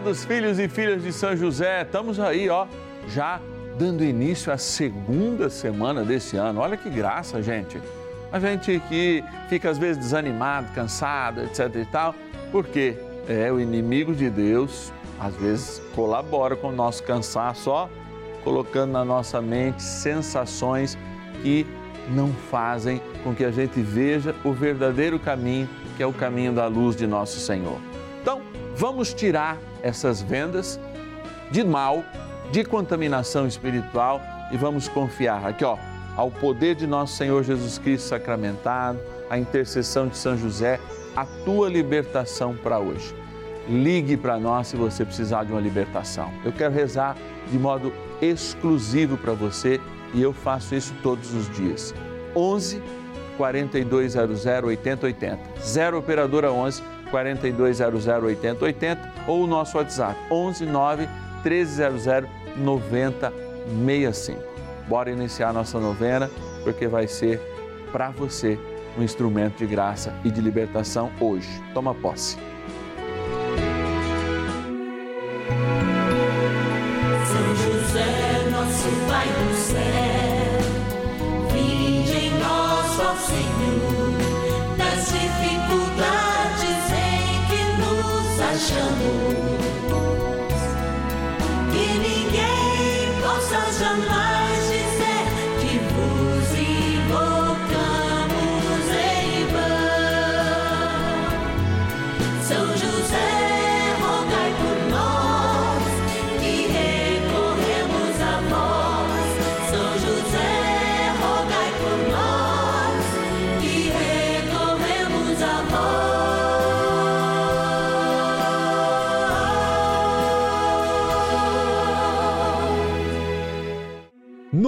Amados filhos e filhas de São José, estamos aí, ó, já dando início à segunda semana desse ano. Olha que graça, gente. A gente que fica às vezes desanimado, cansado, etc e tal, porque é o inimigo de Deus, às vezes colabora com o nosso cansaço, ó, colocando na nossa mente sensações que não fazem com que a gente veja o verdadeiro caminho, que é o caminho da luz de nosso Senhor. Então, vamos tirar essas vendas de mal, de contaminação espiritual e vamos confiar aqui, ó, ao poder de nosso Senhor Jesus Cristo sacramentado, a intercessão de São José, a tua libertação para hoje. Ligue para nós se você precisar de uma libertação. Eu quero rezar de modo exclusivo para você e eu faço isso todos os dias. 11 4200 8080. 0 operadora 11 4200 8080 ou o nosso WhatsApp 11 9 1300 9065. Bora iniciar nossa novena porque vai ser para você um instrumento de graça e de libertação hoje. Toma posse. Possa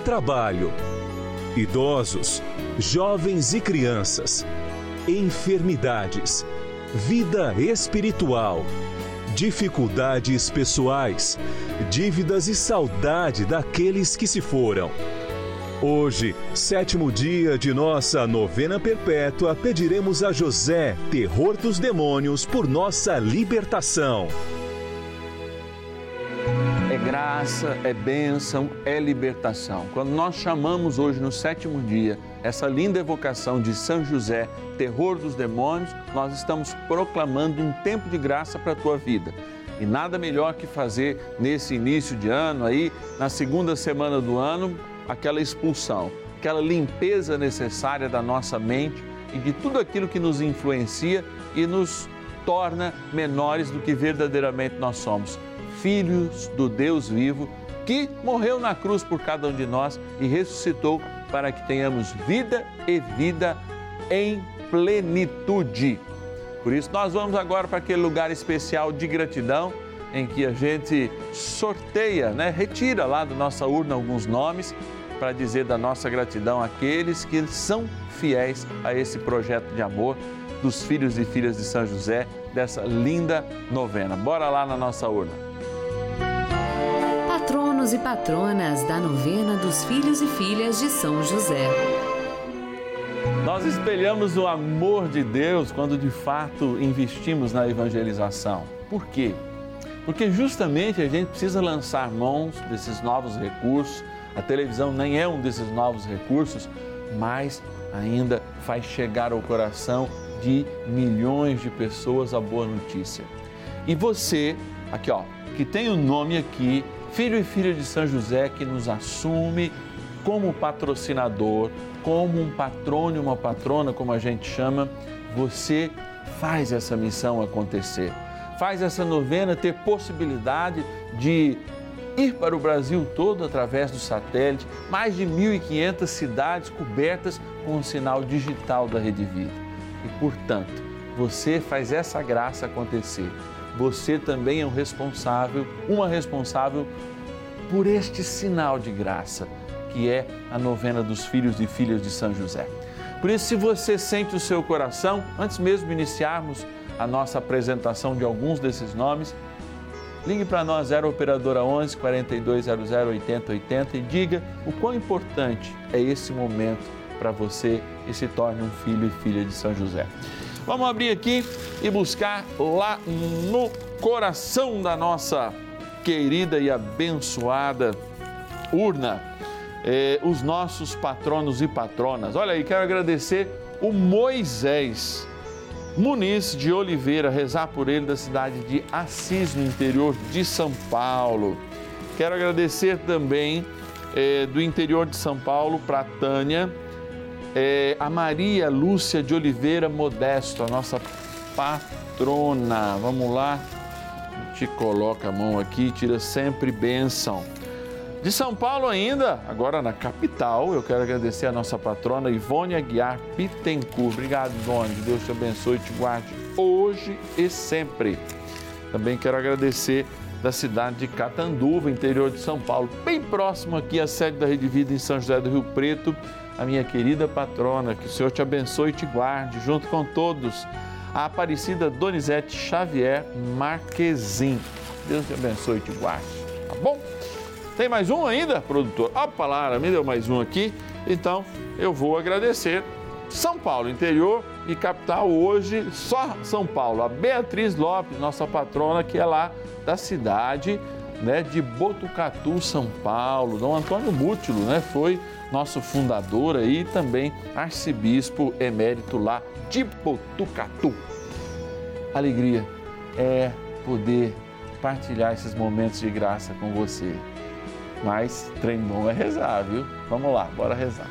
trabalho, idosos, jovens e crianças, enfermidades, vida espiritual, dificuldades pessoais, dívidas e saudade daqueles que se foram. Hoje, sétimo dia de nossa novena perpétua, pediremos a José, terror dos demônios, por nossa libertação. Graça, é bênção, é libertação. Quando nós chamamos hoje no sétimo dia essa linda evocação de São José, terror dos demônios, nós estamos proclamando um tempo de graça para a tua vida. E nada melhor que fazer nesse início de ano aí, na segunda semana do ano, aquela expulsão, aquela limpeza necessária da nossa mente e de tudo aquilo que nos influencia e nos torna menores do que verdadeiramente nós somos filhos do Deus vivo, que morreu na cruz por cada um de nós e ressuscitou para que tenhamos vida e vida em plenitude. Por isso, nós vamos agora para aquele lugar especial de gratidão em que a gente sorteia, né? retira lá da nossa urna alguns nomes para dizer da nossa gratidão àqueles que são fiéis a esse projeto de amor dos filhos e filhas de São José, dessa linda novena. Bora lá na nossa urna. Patronos e patronas da novena dos filhos e filhas de São José. Nós espelhamos o amor de Deus quando de fato investimos na evangelização. Por quê? Porque justamente a gente precisa lançar mãos desses novos recursos. A televisão nem é um desses novos recursos, mas ainda faz chegar ao coração de milhões de pessoas a boa notícia. E você, aqui ó, que tem o um nome aqui, filho e filha de São José, que nos assume como patrocinador, como um patrono e uma patrona, como a gente chama, você faz essa missão acontecer. Faz essa novena ter possibilidade de ir para o Brasil todo através do satélite, mais de 1.500 cidades cobertas com o sinal digital da Rede Vida. E, portanto, você faz essa graça acontecer. Você também é um responsável, uma responsável por este sinal de graça, que é a novena dos filhos e filhas de São José. Por isso, se você sente o seu coração, antes mesmo de iniciarmos a nossa apresentação de alguns desses nomes, ligue para nós, 0 Operadora 11 4200 8080 e diga o quão importante é esse momento para você e se torne um filho e filha de São José. Vamos abrir aqui e buscar lá no coração da nossa querida e abençoada urna eh, os nossos patronos e patronas. Olha aí, quero agradecer o Moisés Muniz de Oliveira, rezar por ele da cidade de Assis, no interior de São Paulo. Quero agradecer também eh, do interior de São Paulo para Tânia, eh, a Maria Lúcia de Oliveira Modesto, a nossa patrona. Vamos lá, te coloca a mão aqui, tira sempre bênção. De São Paulo ainda, agora na capital, eu quero agradecer a nossa patrona Ivone Aguiar Pittencourt. Obrigado, Ivone. Deus te abençoe e te guarde hoje e sempre. Também quero agradecer da cidade de Catanduva, interior de São Paulo, bem próximo aqui à sede da Rede Vida em São José do Rio Preto, a minha querida patrona. Que o Senhor te abençoe e te guarde, junto com todos. A Aparecida Donizete Xavier Marquezin. Deus te abençoe e te guarde. Tá bom? Tem mais um ainda, produtor? Opa, Lara, me deu mais um aqui. Então, eu vou agradecer. São Paulo, interior e capital, hoje só São Paulo. A Beatriz Lopes, nossa patrona, que é lá da cidade né, de Botucatu, São Paulo. Dom Antônio Mútilo, né, foi nosso fundador aí, também arcebispo emérito lá de Botucatu. Alegria é poder partilhar esses momentos de graça com você. Mas trem bom é rezar, viu? Vamos lá, bora rezar.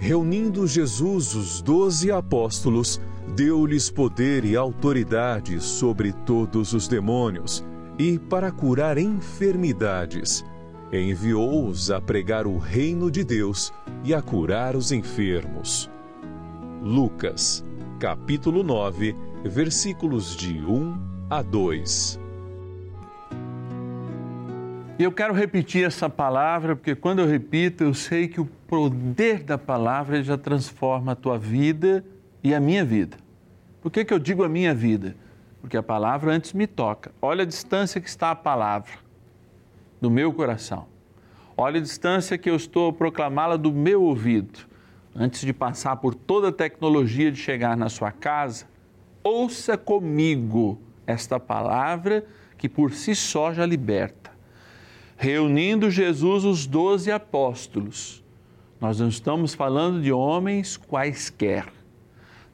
Reunindo Jesus os doze apóstolos, deu-lhes poder e autoridade sobre todos os demônios e para curar enfermidades enviou-os a pregar o reino de Deus e a curar os enfermos. Lucas, capítulo 9, versículos de 1 a 2. E eu quero repetir essa palavra, porque quando eu repito, eu sei que o poder da palavra já transforma a tua vida e a minha vida. Por que, que eu digo a minha vida? Porque a palavra antes me toca. Olha a distância que está a palavra do meu coração. Olha a distância que eu estou a proclamá-la do meu ouvido. Antes de passar por toda a tecnologia de chegar na sua casa, ouça comigo esta palavra que por si só já liberta reunindo Jesus os doze apóstolos. Nós não estamos falando de homens quaisquer.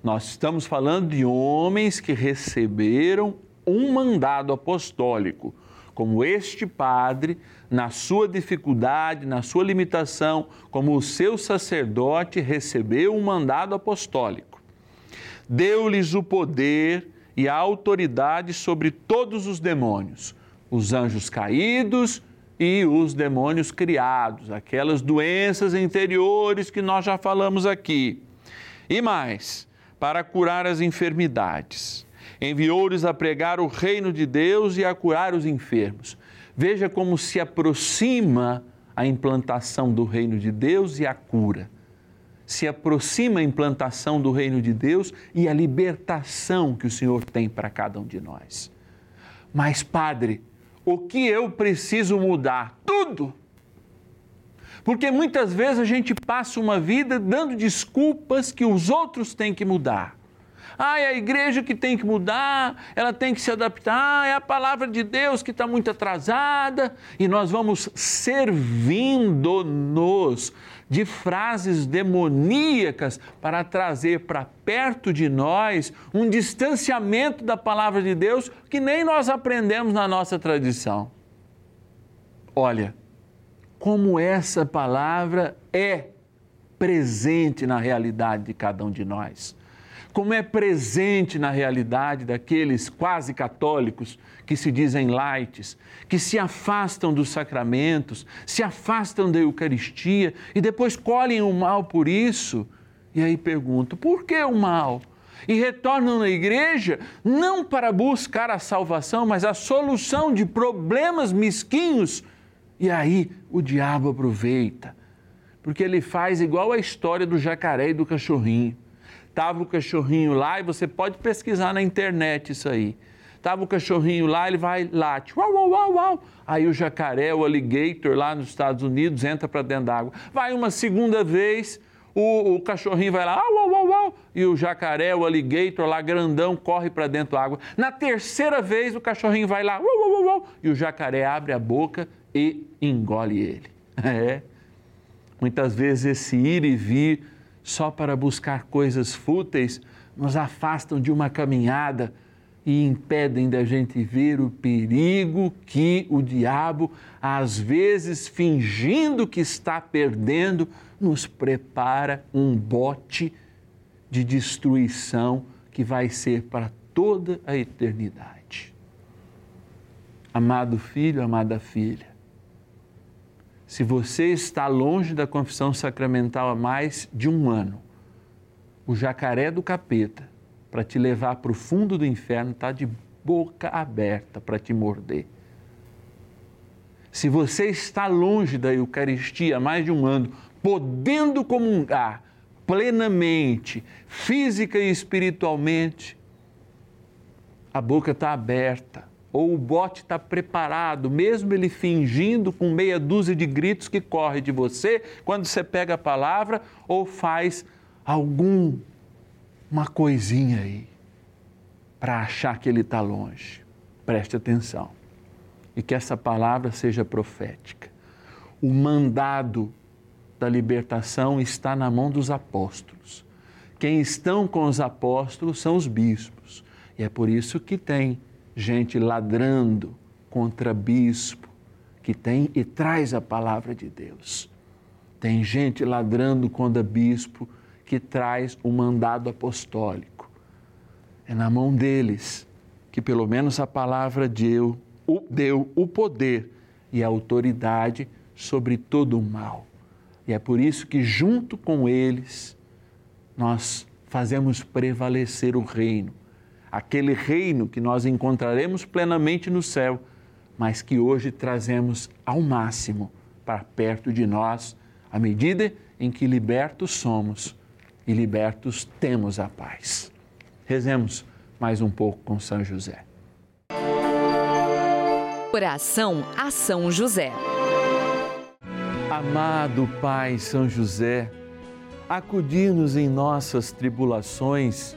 Nós estamos falando de homens que receberam um mandado apostólico, como este padre, na sua dificuldade, na sua limitação, como o seu sacerdote recebeu um mandado apostólico. Deu-lhes o poder e a autoridade sobre todos os demônios, os anjos caídos e os demônios criados, aquelas doenças interiores que nós já falamos aqui. E mais, para curar as enfermidades. Enviou-lhes a pregar o reino de Deus e a curar os enfermos. Veja como se aproxima a implantação do reino de Deus e a cura. Se aproxima a implantação do reino de Deus e a libertação que o Senhor tem para cada um de nós. Mas, Padre, o que eu preciso mudar? Tudo. Porque muitas vezes a gente passa uma vida dando desculpas que os outros têm que mudar. Ah, é a igreja que tem que mudar, ela tem que se adaptar, é a palavra de Deus que está muito atrasada, e nós vamos servindo-nos de frases demoníacas para trazer para perto de nós um distanciamento da palavra de Deus que nem nós aprendemos na nossa tradição. Olha, como essa palavra é presente na realidade de cada um de nós como é presente na realidade daqueles quase católicos que se dizem lights, que se afastam dos sacramentos, se afastam da Eucaristia e depois colhem o mal por isso. E aí pergunto: por que o mal? E retornam na igreja não para buscar a salvação, mas a solução de problemas mesquinhos. E aí o diabo aproveita, porque ele faz igual a história do jacaré e do cachorrinho Tava o cachorrinho lá e você pode pesquisar na internet isso aí. Tava o cachorrinho lá, ele vai late, uau, uau, uau, uau. Aí o jacaré, o alligator lá nos Estados Unidos entra para dentro d'água. Vai uma segunda vez, o, o, cachorrinho vai lá, uau, uau, uau, e o jacaré, o alligator lá grandão corre para dentro da água. Na terceira vez o cachorrinho vai lá, uau, uau, uau, e o jacaré abre a boca e engole ele. É. Muitas vezes esse ir e vir só para buscar coisas fúteis, nos afastam de uma caminhada e impedem da gente ver o perigo que o diabo, às vezes fingindo que está perdendo, nos prepara um bote de destruição que vai ser para toda a eternidade. Amado filho, amada filha, se você está longe da confissão sacramental há mais de um ano, o jacaré do capeta, para te levar para o fundo do inferno, está de boca aberta para te morder. Se você está longe da Eucaristia há mais de um ano, podendo comungar plenamente, física e espiritualmente, a boca está aberta ou o bote está preparado, mesmo ele fingindo com meia dúzia de gritos que corre de você, quando você pega a palavra ou faz algum uma coisinha aí para achar que ele está longe. Preste atenção. E que essa palavra seja profética. O mandado da libertação está na mão dos apóstolos. Quem estão com os apóstolos são os bispos. E é por isso que tem gente ladrando contra bispo que tem e traz a palavra de Deus. Tem gente ladrando contra bispo que traz o mandado apostólico. É na mão deles que pelo menos a palavra deu, deu o poder e a autoridade sobre todo o mal. E é por isso que, junto com eles, nós fazemos prevalecer o reino, aquele reino que nós encontraremos plenamente no céu, mas que hoje trazemos ao máximo para perto de nós, à medida em que libertos somos e libertos temos a paz. Rezemos mais um pouco com São José. Oração a São José. Amado Pai São José, acudir-nos em nossas tribulações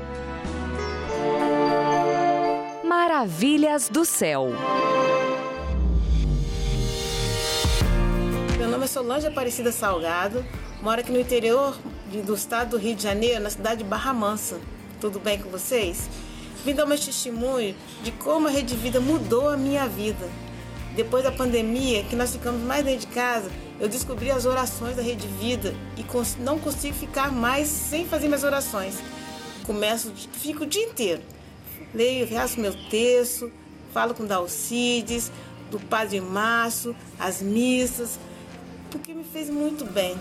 Maravilhas do céu. Meu nome é Solange Aparecida Salgado, moro aqui no interior do estado do Rio de Janeiro, na cidade de Barra Mansa. Tudo bem com vocês? Vim dar meu testemunho de como a Rede Vida mudou a minha vida. Depois da pandemia, que nós ficamos mais dentro de casa, eu descobri as orações da Rede Vida e não consigo ficar mais sem fazer minhas orações. Começo, fico o dia inteiro. Leio, reaço meu texto, falo com Dalcides, do Padre Márcio, as missas, porque me fez muito bem.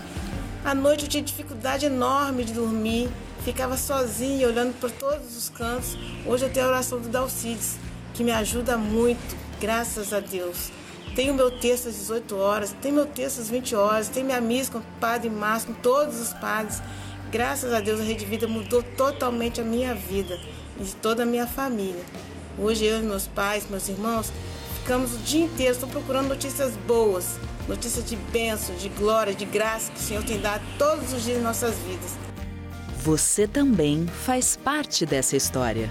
À noite eu tinha dificuldade enorme de dormir, ficava sozinha olhando para todos os cantos. Hoje eu tenho a oração do Dalcides, que me ajuda muito, graças a Deus. Tenho meu texto às 18 horas, tenho meu texto às 20 horas, tenho minha missa com o Padre Márcio, com todos os padres. Graças a Deus a Rede Vida mudou totalmente a minha vida e de toda a minha família. Hoje eu e meus pais, meus irmãos, ficamos o dia inteiro só procurando notícias boas, notícias de bênção, de glória, de graça que o Senhor tem dado todos os dias em nossas vidas. Você também faz parte dessa história.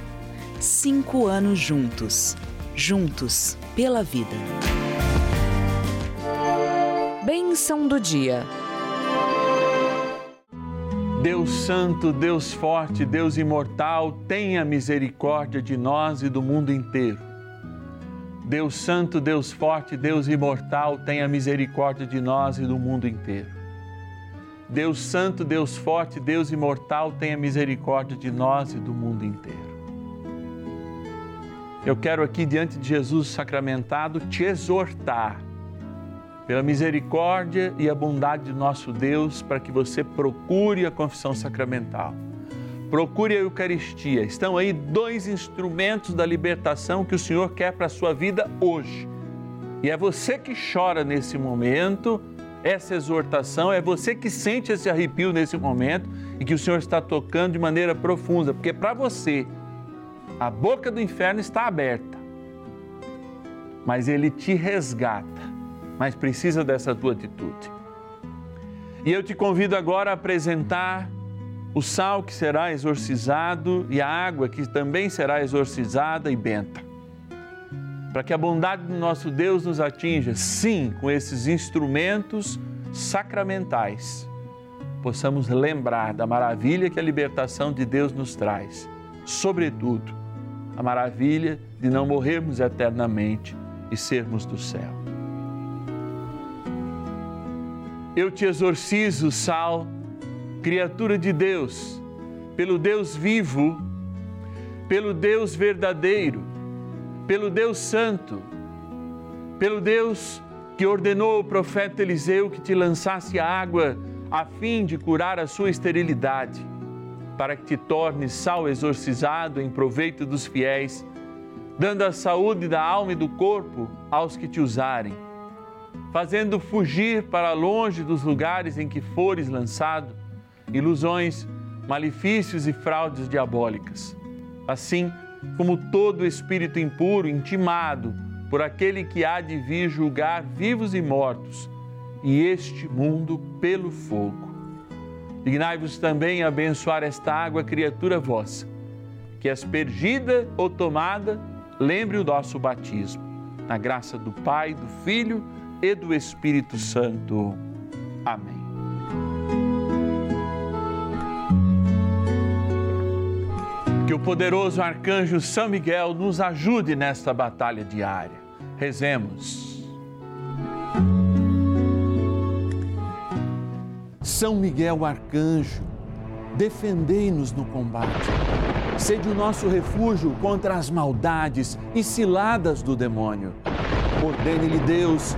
Cinco anos juntos. Juntos pela vida. Bênção do dia. Deus Santo, Deus Forte, Deus Imortal, tenha misericórdia de nós e do mundo inteiro. Deus Santo, Deus Forte, Deus Imortal, tenha misericórdia de nós e do mundo inteiro. Deus Santo, Deus Forte, Deus Imortal, tenha misericórdia de nós e do mundo inteiro. Eu quero aqui, diante de Jesus sacramentado, te exortar pela misericórdia e a bondade de nosso Deus, para que você procure a confissão sacramental. Procure a Eucaristia. Estão aí dois instrumentos da libertação que o Senhor quer para a sua vida hoje. E é você que chora nesse momento, essa exortação, é você que sente esse arrepio nesse momento e que o Senhor está tocando de maneira profunda, porque para você a boca do inferno está aberta, mas ele te resgata mas precisa dessa tua atitude. E eu te convido agora a apresentar o sal que será exorcizado e a água que também será exorcizada e benta. para que a bondade do nosso Deus nos atinja, sim, com esses instrumentos sacramentais, possamos lembrar da maravilha que a libertação de Deus nos traz, sobretudo a maravilha de não morrermos eternamente e sermos do céu. Eu te exorcizo, Sal, criatura de Deus, pelo Deus vivo, pelo Deus verdadeiro, pelo Deus santo, pelo Deus que ordenou o profeta Eliseu que te lançasse a água a fim de curar a sua esterilidade, para que te tornes sal exorcizado em proveito dos fiéis, dando a saúde da alma e do corpo aos que te usarem, fazendo fugir para longe dos lugares em que fores lançado ilusões, malefícios e fraudes diabólicas. Assim como todo espírito impuro intimado por aquele que há de vir julgar vivos e mortos, e este mundo pelo fogo. Dignai-vos também a abençoar esta água, criatura vossa, que aspergida ou tomada, lembre o nosso batismo. Na graça do Pai, do Filho e do Espírito Santo. Amém. Que o poderoso arcanjo São Miguel nos ajude nesta batalha diária. Rezemos. São Miguel arcanjo, defendei-nos no combate. Sede o nosso refúgio contra as maldades e ciladas do demônio. Ordene-lhe Deus,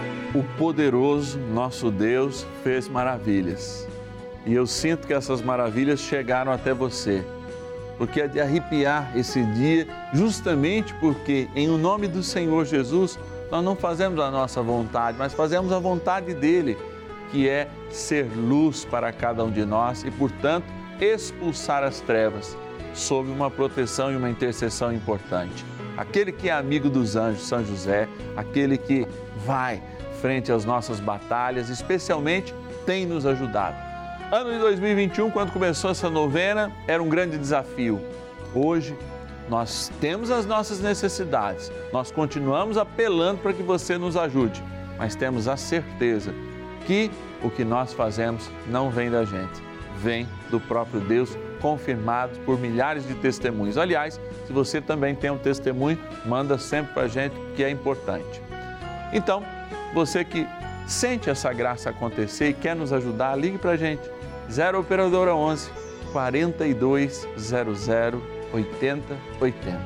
o poderoso nosso Deus fez maravilhas. E eu sinto que essas maravilhas chegaram até você. Porque é de arrepiar esse dia, justamente porque, em o nome do Senhor Jesus, nós não fazemos a nossa vontade, mas fazemos a vontade dele, que é ser luz para cada um de nós e, portanto, expulsar as trevas sob uma proteção e uma intercessão importante. Aquele que é amigo dos anjos, São José, aquele que vai frente às nossas batalhas, especialmente tem nos ajudado. Ano de 2021, quando começou essa novena, era um grande desafio. Hoje, nós temos as nossas necessidades, nós continuamos apelando para que você nos ajude, mas temos a certeza que o que nós fazemos não vem da gente, vem do próprio Deus, confirmado por milhares de testemunhos. Aliás, se você também tem um testemunho, manda sempre para a gente, que é importante. Então, você que sente essa graça acontecer e quer nos ajudar, ligue para a gente. 0 Operadora 11 4200 8080.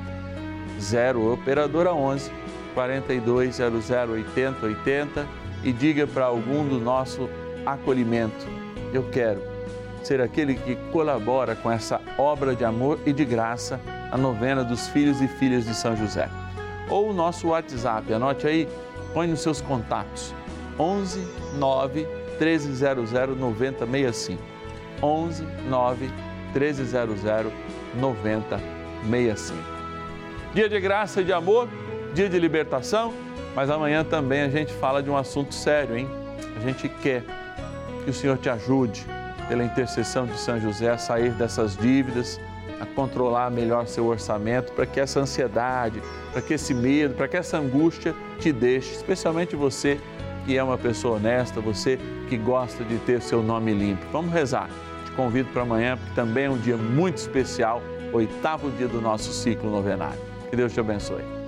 0 Operadora 11 4200 8080 e diga para algum do nosso acolhimento: Eu quero ser aquele que colabora com essa obra de amor e de graça, a novena dos filhos e filhas de São José. Ou o nosso WhatsApp, anote aí, põe nos seus contatos: 11 9 1300 9065. 11 9 1300 9065. Dia de graça e de amor, dia de libertação, mas amanhã também a gente fala de um assunto sério, hein? A gente quer que o Senhor te ajude, pela intercessão de São José, a sair dessas dívidas, a controlar melhor seu orçamento, para que essa ansiedade, para que esse medo, para que essa angústia te deixe, especialmente você que é uma pessoa honesta, você que gosta de ter seu nome limpo. Vamos rezar. Te convido para amanhã, porque também é um dia muito especial, oitavo dia do nosso ciclo novenário. Que Deus te abençoe.